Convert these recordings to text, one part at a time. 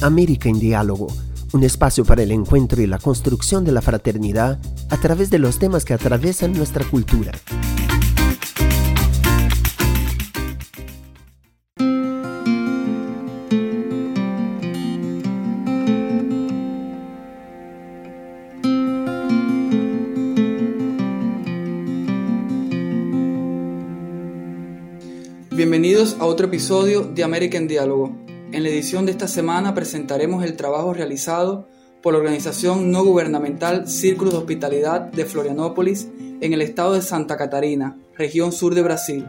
América en Diálogo, un espacio para el encuentro y la construcción de la fraternidad a través de los temas que atraviesan nuestra cultura. Bienvenidos a otro episodio de América en Diálogo. En la edición de esta semana presentaremos el trabajo realizado por la organización no gubernamental Círculos de Hospitalidad de Florianópolis en el estado de Santa Catarina, región sur de Brasil.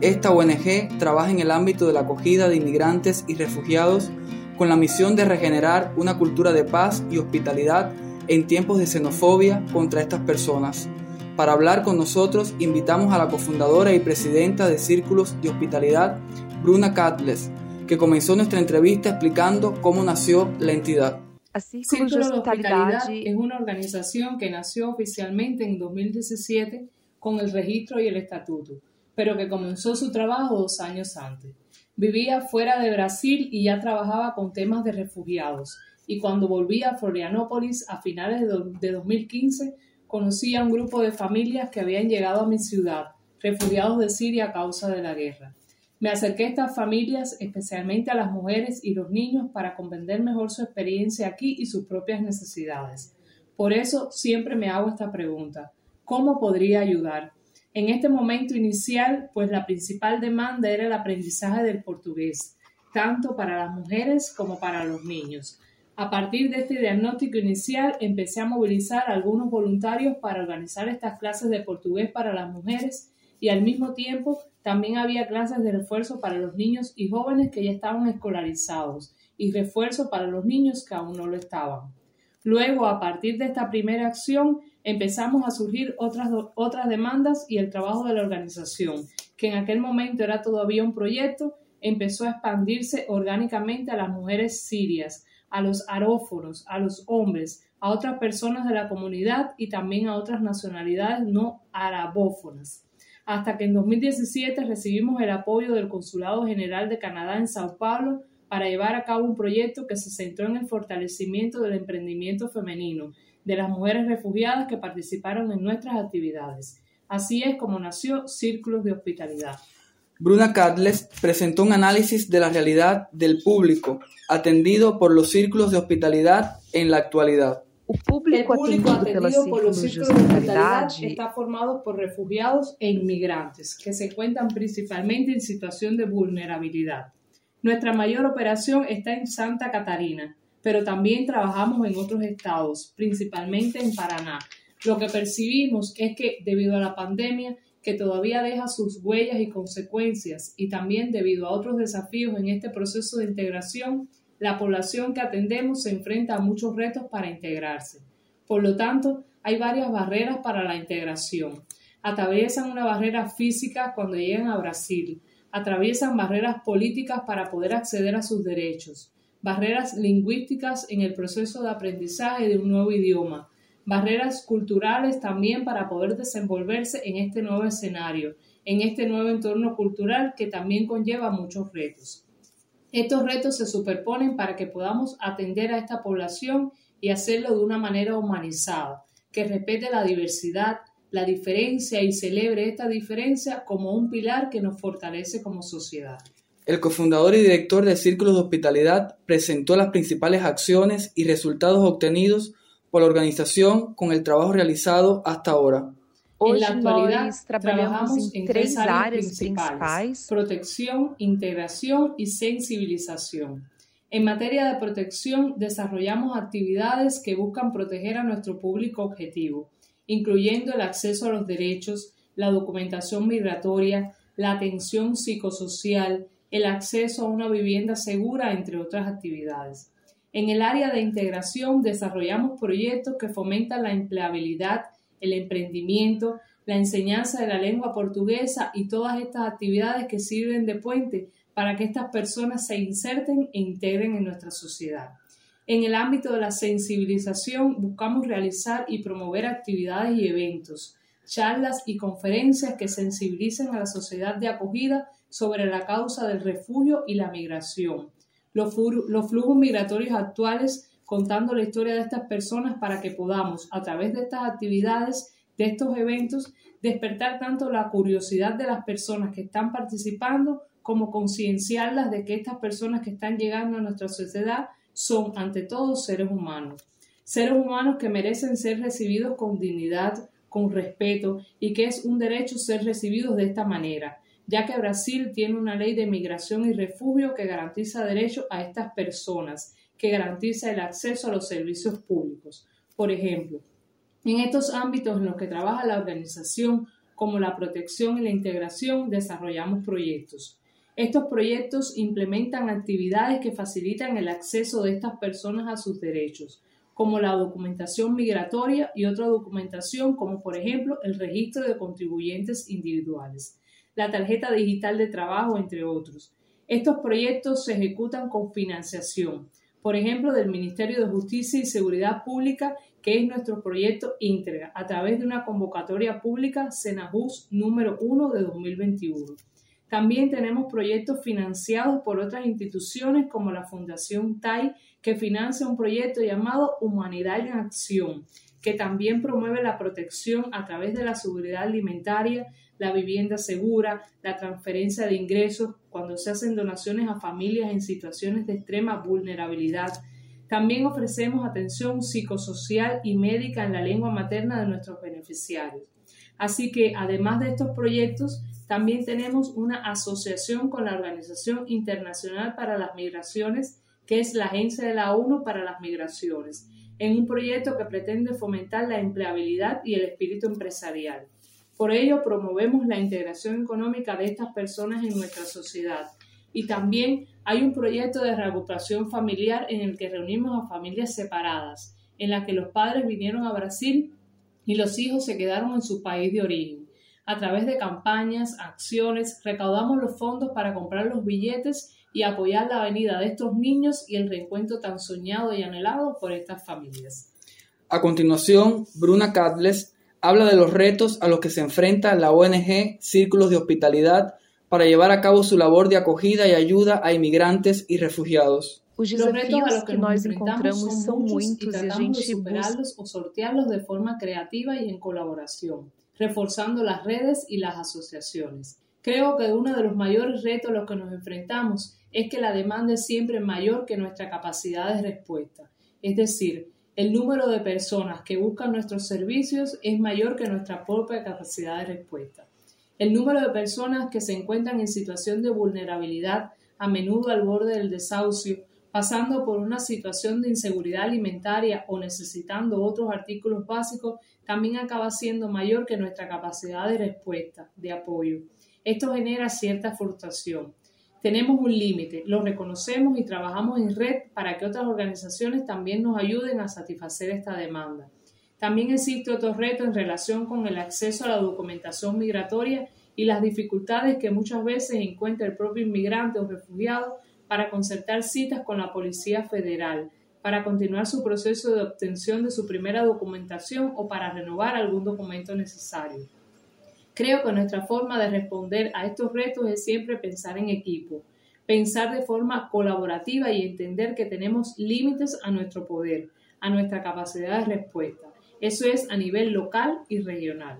Esta ONG trabaja en el ámbito de la acogida de inmigrantes y refugiados con la misión de regenerar una cultura de paz y hospitalidad en tiempos de xenofobia contra estas personas para hablar con nosotros, invitamos a la cofundadora y presidenta de Círculos de Hospitalidad, Bruna Catles, que comenzó nuestra entrevista explicando cómo nació la entidad. Círculos de Hospitalidad es una organización que nació oficialmente en 2017 con el registro y el estatuto, pero que comenzó su trabajo dos años antes. Vivía fuera de Brasil y ya trabajaba con temas de refugiados, y cuando volvía a Florianópolis a finales de 2015 conocí a un grupo de familias que habían llegado a mi ciudad, refugiados de Siria a causa de la guerra. Me acerqué a estas familias, especialmente a las mujeres y los niños, para comprender mejor su experiencia aquí y sus propias necesidades. Por eso siempre me hago esta pregunta. ¿Cómo podría ayudar? En este momento inicial, pues la principal demanda era el aprendizaje del portugués, tanto para las mujeres como para los niños. A partir de este diagnóstico inicial, empecé a movilizar a algunos voluntarios para organizar estas clases de portugués para las mujeres y al mismo tiempo también había clases de refuerzo para los niños y jóvenes que ya estaban escolarizados y refuerzo para los niños que aún no lo estaban. Luego, a partir de esta primera acción, empezamos a surgir otras, otras demandas y el trabajo de la organización, que en aquel momento era todavía un proyecto, empezó a expandirse orgánicamente a las mujeres sirias, a los aróforos, a los hombres, a otras personas de la comunidad y también a otras nacionalidades no arabófonas. Hasta que en 2017 recibimos el apoyo del Consulado General de Canadá en Sao Paulo para llevar a cabo un proyecto que se centró en el fortalecimiento del emprendimiento femenino de las mujeres refugiadas que participaron en nuestras actividades. Así es como nació Círculos de Hospitalidad. Bruna Cadles presentó un análisis de la realidad del público atendido por los círculos de hospitalidad en la actualidad. El público atendido por los círculos de hospitalidad está formado por refugiados e inmigrantes que se encuentran principalmente en situación de vulnerabilidad. Nuestra mayor operación está en Santa Catarina, pero también trabajamos en otros estados, principalmente en Paraná. Lo que percibimos es que debido a la pandemia que todavía deja sus huellas y consecuencias y también debido a otros desafíos en este proceso de integración, la población que atendemos se enfrenta a muchos retos para integrarse. Por lo tanto, hay varias barreras para la integración. Atraviesan una barrera física cuando llegan a Brasil, atraviesan barreras políticas para poder acceder a sus derechos, barreras lingüísticas en el proceso de aprendizaje de un nuevo idioma, barreras culturales también para poder desenvolverse en este nuevo escenario, en este nuevo entorno cultural que también conlleva muchos retos. Estos retos se superponen para que podamos atender a esta población y hacerlo de una manera humanizada, que respete la diversidad, la diferencia y celebre esta diferencia como un pilar que nos fortalece como sociedad. El cofundador y director de Círculos de Hospitalidad presentó las principales acciones y resultados obtenidos la organización con el trabajo realizado hasta ahora. En la actualidad trabajamos en tres áreas principales, protección, integración y sensibilización. En materia de protección, desarrollamos actividades que buscan proteger a nuestro público objetivo, incluyendo el acceso a los derechos, la documentación migratoria, la atención psicosocial, el acceso a una vivienda segura, entre otras actividades. En el área de integración desarrollamos proyectos que fomentan la empleabilidad, el emprendimiento, la enseñanza de la lengua portuguesa y todas estas actividades que sirven de puente para que estas personas se inserten e integren en nuestra sociedad. En el ámbito de la sensibilización buscamos realizar y promover actividades y eventos, charlas y conferencias que sensibilicen a la sociedad de acogida sobre la causa del refugio y la migración los, flujos migratorios actuales, contando la historia de estas personas para que podamos, a través de estas actividades, de estos eventos, despertar tanto la curiosidad de las personas que están participando como concienciarlas de que estas personas que están llegando a nuestra sociedad son ante todo seres humanos. Seres humanos que merecen ser recibidos con dignidad, con respeto y que es un derecho ser recibidos de esta manera, ya que Brasil tiene una ley de migración y refugio que garantiza derecho a estas personas, que garantiza el acceso a los servicios públicos. Por ejemplo, en estos ámbitos en los que trabaja la organización, como la protección y la integración, desarrollamos proyectos. Estos proyectos implementan actividades que facilitan el acceso de estas personas a sus derechos, como la documentación migratoria y otra documentación como por ejemplo el registro de contribuyentes individuales, la tarjeta digital de trabajo, entre otros. Estos proyectos se ejecutan con financiación, por ejemplo, del Ministerio de Justicia y Seguridad Pública, que es nuestro proyecto íntegra, a través de una convocatoria pública Senajus número 1 de 2021. También tenemos proyectos financiados por otras instituciones como la Fundación TAI, que financia un proyecto llamado Humanidad en Acción, que también promueve la protección a través de la seguridad alimentaria, la vivienda segura, la transferencia de ingresos cuando se hacen donaciones a familias en situaciones de extrema vulnerabilidad. También ofrecemos atención psicosocial y médica en la lengua materna de nuestros beneficiarios. Así que, además de estos proyectos, también tenemos una asociación con la Organización Internacional para las Migraciones, que es la Agencia de la ONU para las Migraciones, en un proyecto que pretende fomentar la empleabilidad y el espíritu empresarial. Por ello, promovemos la integración económica de estas personas en nuestra sociedad. Y también hay un proyecto de recuperación familiar en el que reunimos a familias separadas, en la que los padres vinieron a Brasil y los hijos se quedaron en su país de origen. A través de campañas, acciones, recaudamos los fondos para comprar los billetes y apoyar la venida de estos niños y el reencuentro tan soñado y anhelado por estas familias. A continuación, Bruna Cadles habla de los retos a los que se enfrenta la ONG Círculos de Hospitalidad para llevar a cabo su labor de acogida y ayuda a inmigrantes y refugiados. Los retos a los que nos enfrentamos son muchos y tratamos de superarlos o sortearlos de forma creativa y en colaboración reforzando las redes y las asociaciones. Creo que uno de los mayores retos a los que nos enfrentamos es que la demanda es siempre mayor que nuestra capacidad de respuesta. Es decir, el número de personas que buscan nuestros servicios es mayor que nuestra propia capacidad de respuesta. El número de personas que se encuentran en situación de vulnerabilidad, a menudo al borde del desahucio, pasando por una situación de inseguridad alimentaria o necesitando otros artículos básicos, también acaba siendo mayor que nuestra capacidad de respuesta, de apoyo. Esto genera cierta frustración. Tenemos un límite, lo reconocemos y trabajamos en red para que otras organizaciones también nos ayuden a satisfacer esta demanda. También existe otro reto en relación con el acceso a la documentación migratoria y las dificultades que muchas veces encuentra el propio inmigrante o refugiado para concertar citas con la Policía Federal, para continuar su proceso de obtención de su primera documentación o para renovar algún documento necesario. Creo que nuestra forma de responder a estos retos es siempre pensar en equipo, pensar de forma colaborativa y entender que tenemos límites a nuestro poder, a nuestra capacidad de respuesta. Eso es a nivel local y regional.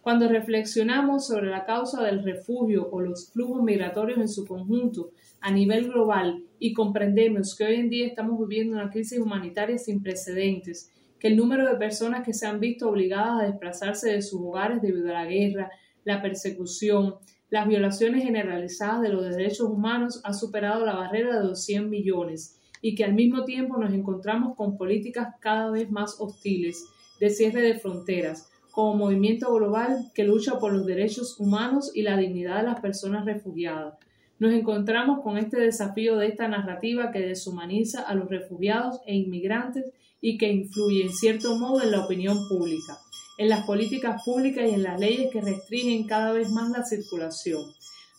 Cuando reflexionamos sobre la causa del refugio o los flujos migratorios en su conjunto a nivel global y comprendemos que hoy en día estamos viviendo una crisis humanitaria sin precedentes, que el número de personas que se han visto obligadas a desplazarse de sus hogares debido a la guerra, la persecución, las violaciones generalizadas de los derechos humanos ha superado la barrera de los 100 millones y que al mismo tiempo nos encontramos con políticas cada vez más hostiles de cierre de fronteras, como movimiento global que lucha por los derechos humanos y la dignidad de las personas refugiadas. Nos encontramos con este desafío de esta narrativa que deshumaniza a los refugiados e inmigrantes y que influye en cierto modo en la opinión pública, en las políticas públicas y en las leyes que restringen cada vez más la circulación.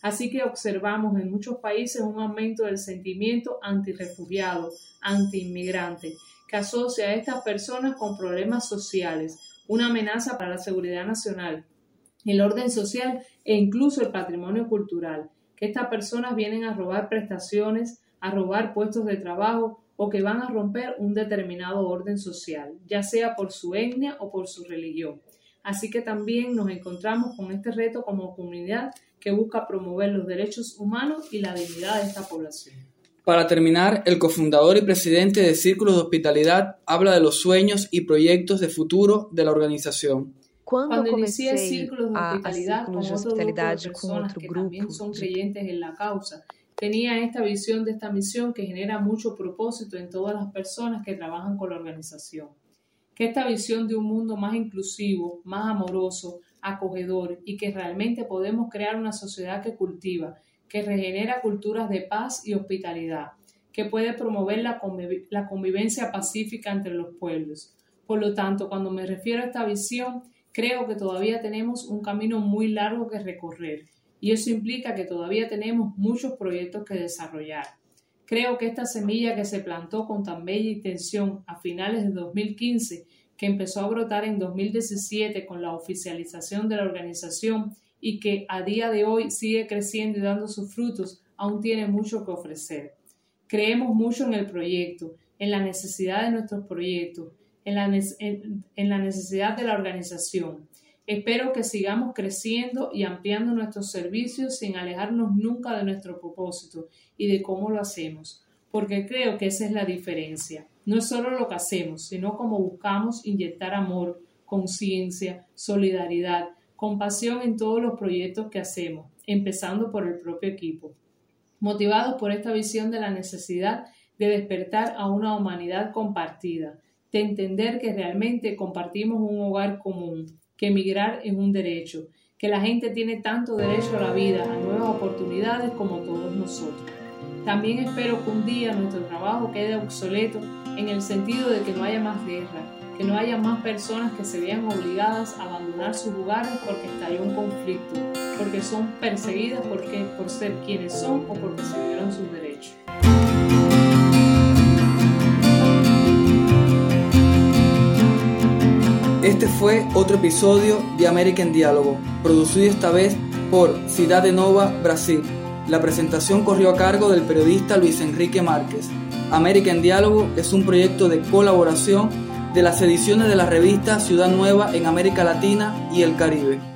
Así que observamos en muchos países un aumento del sentimiento antirrefugiado, antiinmigrante, que asocia a estas personas con problemas sociales, una amenaza para la seguridad nacional, el orden social e incluso el patrimonio cultural, que estas personas vienen a robar prestaciones, a robar puestos de trabajo o que van a romper un determinado orden social, ya sea por su etnia o por su religión. Así que también nos encontramos con este reto como comunidad que busca promover los derechos humanos y la dignidad de esta población. Para terminar, el cofundador y presidente de Círculos de Hospitalidad habla de los sueños y proyectos de futuro de la organización. Cuando inicié Círculos de Hospitalidad, con, otro grupo de personas que también son creyentes en la causa, tenía esta visión de esta misión que genera mucho propósito en todas las personas que trabajan con la organización. Que esta visión de un mundo más inclusivo, más amoroso, acogedor y que realmente podemos crear una sociedad que cultiva, que regenera culturas de paz y hospitalidad, que puede promover la, convivencia pacífica entre los pueblos. Por lo tanto, cuando me refiero a esta visión, creo que todavía tenemos un camino muy largo que recorrer y eso implica que todavía tenemos muchos proyectos que desarrollar. Creo que esta semilla que se plantó con tan bella intención a finales de 2015, que empezó a brotar en 2017 con la oficialización de la organización y que a día de hoy sigue creciendo y dando sus frutos, aún tiene mucho que ofrecer. Creemos mucho en el proyecto, en la necesidad de nuestros proyectos, en la, en la necesidad de la organización Espero que sigamos creciendo y ampliando nuestros servicios sin alejarnos nunca de nuestro propósito y de cómo lo hacemos, porque creo que esa es la diferencia. No es solo lo que hacemos, sino cómo buscamos inyectar amor, conciencia, solidaridad, compasión en todos los proyectos que hacemos, empezando por el propio equipo. Motivados por esta visión de la necesidad de despertar a una humanidad compartida, de entender que realmente compartimos un hogar común, que emigrar es un derecho, que la gente tiene tanto derecho a la vida, a nuevas oportunidades como todos nosotros. También espero que un día nuestro trabajo quede obsoleto en el sentido de que no haya más guerra, que no haya más personas que se vean obligadas a abandonar sus lugares porque estalló un conflicto, porque son perseguidas porque, por ser quienes son o porque se violan sus derechos. Este fue otro episodio de American Diálogo, producido esta vez por Ciudad de Nova, Brasil. La presentación corrió a cargo del periodista Luis Enrique Márquez. American Diálogo es un proyecto de colaboración de las ediciones de la revista Ciudad Nueva en América Latina y el Caribe.